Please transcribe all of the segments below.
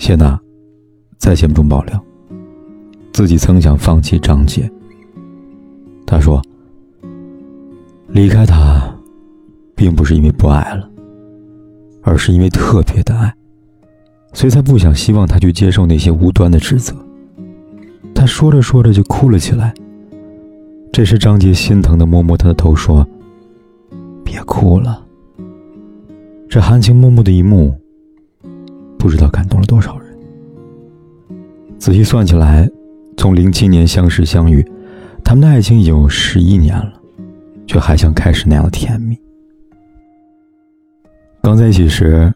谢娜在节目中爆料，自己曾想放弃张杰。她说：“离开他，并不是因为不爱了，而是因为特别的爱，所以才不想希望他去接受那些无端的指责。”她说着说着就哭了起来。这时张杰心疼的摸摸她的头，说：“别哭了。”这含情脉脉的一幕。不知道感动了多少人。仔细算起来，从零七年相识相遇，他们的爱情已有十一年了，却还像开始那样甜蜜。刚在一起时，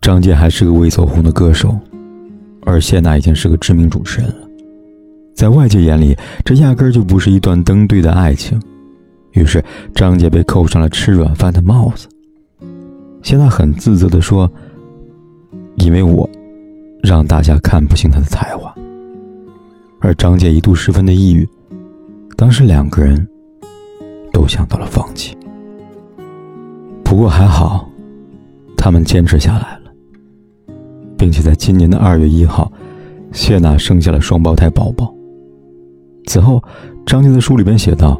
张杰还是个未走红的歌手，而谢娜已经是个知名主持人了。在外界眼里，这压根就不是一段登对的爱情。于是，张杰被扣上了吃软饭的帽子。谢娜很自责地说。因为我让大家看不清他的才华，而张杰一度十分的抑郁。当时两个人都想到了放弃。不过还好，他们坚持下来了，并且在今年的二月一号，谢娜生下了双胞胎宝宝。此后，张杰在书里边写道：“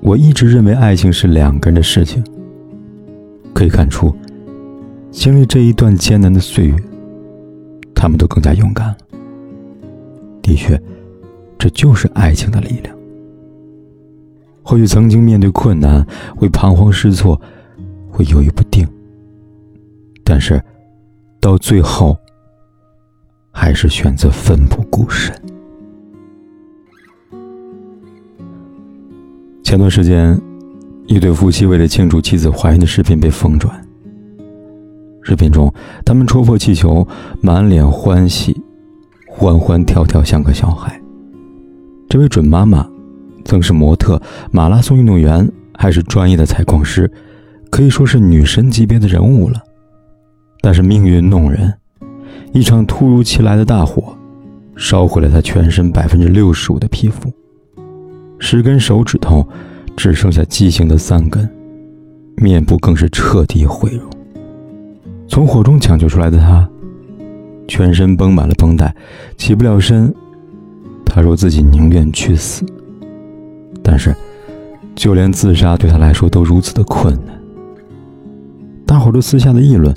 我一直认为爱情是两个人的事情。”可以看出。经历这一段艰难的岁月，他们都更加勇敢了。的确，这就是爱情的力量。或许曾经面对困难会彷徨失措，会犹豫不定，但是到最后，还是选择奋不顾身。前段时间，一对夫妻为了庆祝妻子怀孕的视频被疯转。视频中，他们戳破气球，满脸欢喜，欢欢跳跳，像个小孩。这位准妈妈，曾是模特、马拉松运动员，还是专业的采矿师，可以说是女神级别的人物了。但是命运弄人，一场突如其来的大火，烧毁了她全身百分之六十五的皮肤，十根手指头只剩下畸形的三根，面部更是彻底毁容。从火中抢救出来的他，全身绷满了绷带，起不了身。他说自己宁愿去死，但是，就连自杀对他来说都如此的困难。大伙都私下的议论，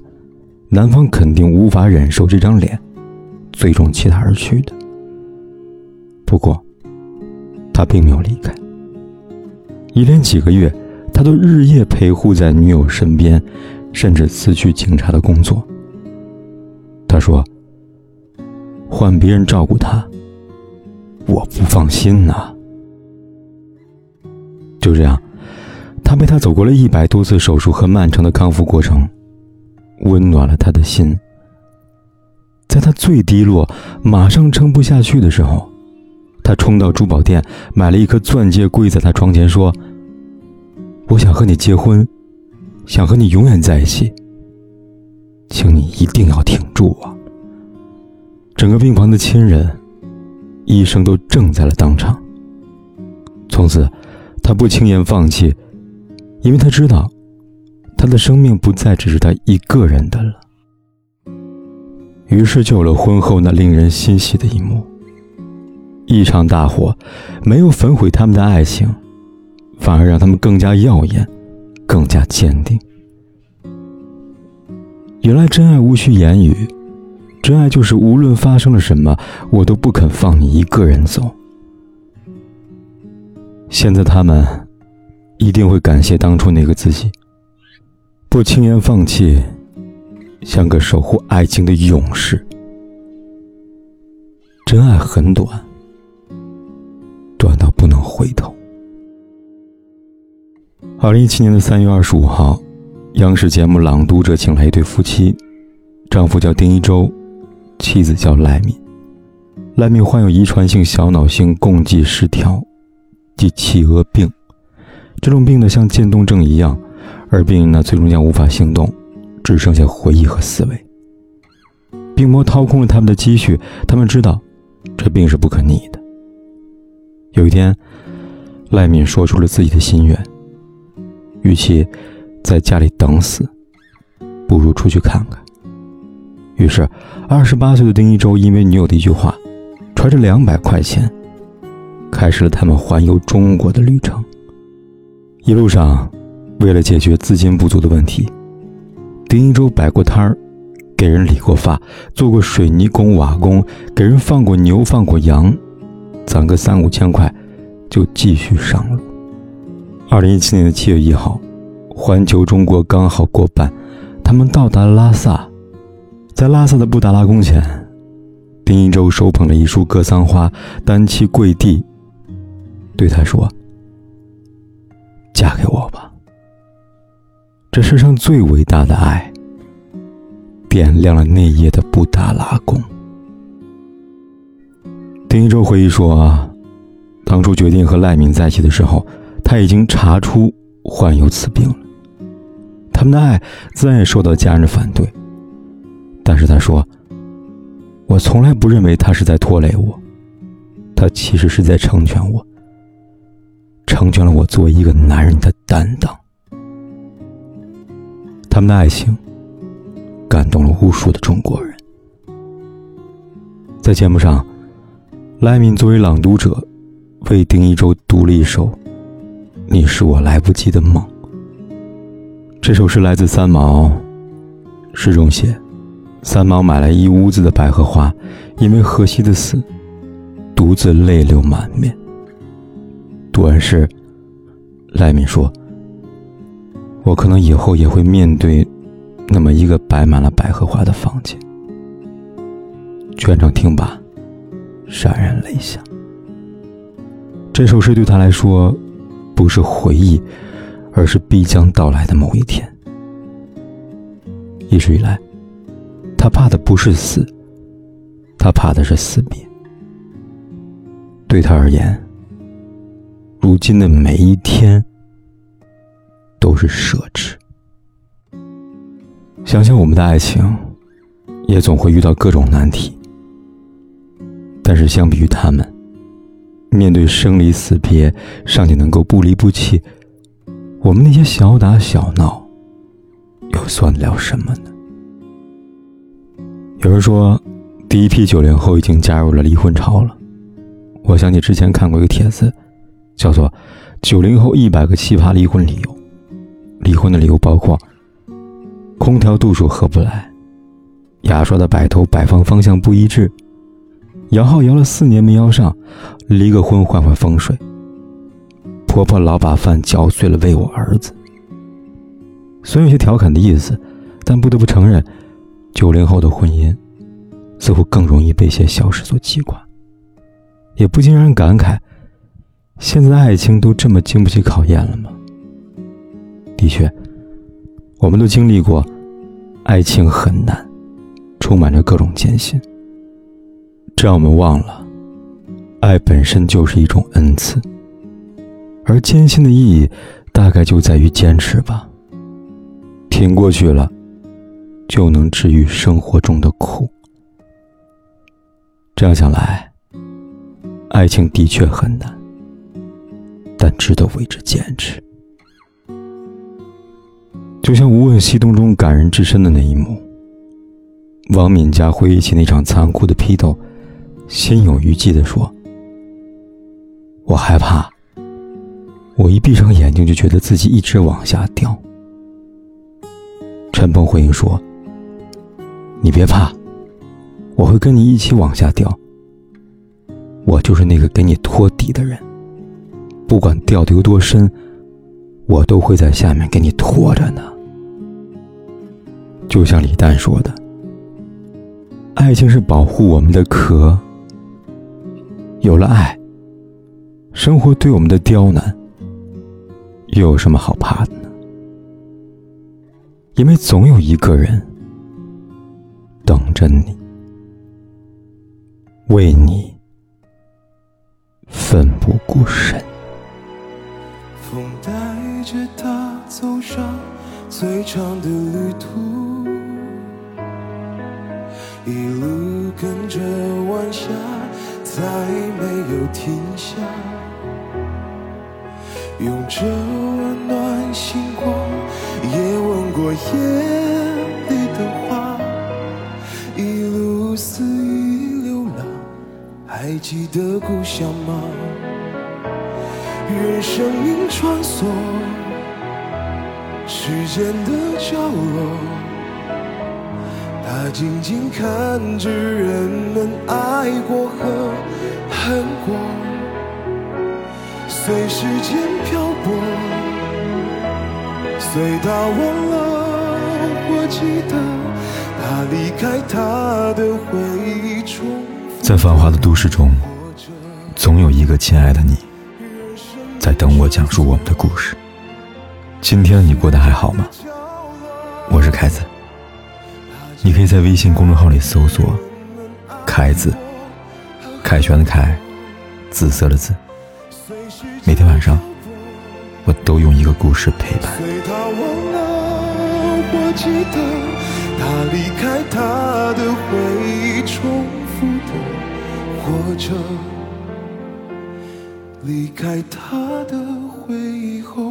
男方肯定无法忍受这张脸，最终弃他而去的。不过，他并没有离开，一连几个月，他都日夜陪护在女友身边。甚至辞去警察的工作。他说：“换别人照顾他，我不放心呐。”就这样，他陪他走过了一百多次手术和漫长的康复过程，温暖了他的心。在他最低落、马上撑不下去的时候，他冲到珠宝店买了一颗钻戒，跪在他床前说：“我想和你结婚。”想和你永远在一起，请你一定要挺住啊！整个病房的亲人、医生都怔在了当场。从此，他不轻言放弃，因为他知道，他的生命不再只是他一个人的了。于是，就有了婚后那令人欣喜的一幕：一场大火，没有焚毁他们的爱情，反而让他们更加耀眼。更加坚定。原来真爱无需言语，真爱就是无论发生了什么，我都不肯放你一个人走。现在他们一定会感谢当初那个自己，不轻言放弃，像个守护爱情的勇士。真爱很短，短到不能回头。二零一七年的三月二十五号，央视节目《朗读者》请来一对夫妻，丈夫叫丁一周，妻子叫赖敏。赖敏患有遗传性小脑性共济失调，即企鹅病。这种病呢，像渐冻症一样，而病人呢，最终将无法行动，只剩下回忆和思维。病魔掏空了他们的积蓄，他们知道，这病是不可逆的。有一天，赖敏说出了自己的心愿：，与其在家里等死，不如出去看看。于是，二十八岁的丁一周因为女友的一句话。揣着两百块钱，开始了他们环游中国的旅程。一路上，为了解决资金不足的问题，丁一周摆过摊儿，给人理过发，做过水泥工、瓦工，给人放过牛、放过羊，攒个三五千块，就继续上路。二零一七年的七月一号，环球中国刚好过半，他们到达了拉萨，在拉萨的布达拉宫前。丁一舟手捧着一束格桑花，单膝跪地，对他说：“嫁给我吧。”这世上最伟大的爱，点亮了那夜的布达拉宫。丁一舟回忆说：“当初决定和赖敏在一起的时候，他已经查出患有此病了。他们的爱自然也受到家人的反对，但是他说。”我从来不认为他是在拖累我，他其实是在成全我，成全了我作为一个男人的担当。他们的爱情感动了无数的中国人。在节目上，赖敏作为朗读者，为丁一舟读了一首《你是我来不及的梦》。这首诗来自三毛，诗中写。三毛买来一屋子的百合花，因为荷西的死，独自泪流满面。读完诗，赖敏说：“我可能以后也会面对那么一个摆满了百合花的房间。”全场听罢，潸然泪下。这首诗对他来说，不是回忆，而是必将到来的某一天。一直以来。他怕的不是死，他怕的是死别。对他而言，如今的每一天都是奢侈。想想我们的爱情，也总会遇到各种难题。但是相比于他们，面对生离死别尚且能够不离不弃，我们那些小打小闹，又算得了什么呢？有人说，第一批九零后已经加入了离婚潮了。我想起之前看过一个帖子，叫做“九零后一百个奇葩离婚理由”。离婚的理由包括：空调度数合不来，牙刷的摆头摆放方向不一致，摇号摇了四年没摇上，离个婚换换风水，婆婆老把饭嚼碎了喂我儿子。虽有些调侃的意思，但不得不承认。九零后的婚姻，似乎更容易被一些小事所击垮，也不禁让人感慨：现在的爱情都这么经不起考验了吗？的确，我们都经历过，爱情很难，充满着各种艰辛。让我们忘了，爱本身就是一种恩赐，而艰辛的意义，大概就在于坚持吧。挺过去了。就能治愈生活中的苦。这样想来，爱情的确很难，但值得为之坚持。就像《无问西东》中感人至深的那一幕，王敏佳回忆起那场残酷的批斗，心有余悸地说：“我害怕，我一闭上眼睛就觉得自己一直往下掉。”陈鹏回应说。你别怕，我会跟你一起往下掉。我就是那个给你托底的人，不管掉的有多深，我都会在下面给你拖着呢。就像李诞说的：“爱情是保护我们的壳，有了爱，生活对我们的刁难，又有什么好怕的呢？因为总有一个人。”等着你。为你奋不顾身。风带着他走上最长的旅途，一路跟着晚霞，再没有停下。用着温暖星光，也吻过夜里的花。一路肆意流浪，还记得故乡吗？愿生命穿梭时间的角落，静静看着人们爱过和恨过。随时间漂泊，随他忘了或记得，他离开他的回忆中。在繁华的都市中，总有一个亲爱的你，在等我讲述我们的故事。今天你过得还好吗？我是凯子，你可以在微信公众号里搜索“凯子”，凯旋的凯，紫色的紫。每天晚上，我都用一个故事陪伴。随他忘了或记得，他离开他的回忆，重复的活着。离开他的回忆后，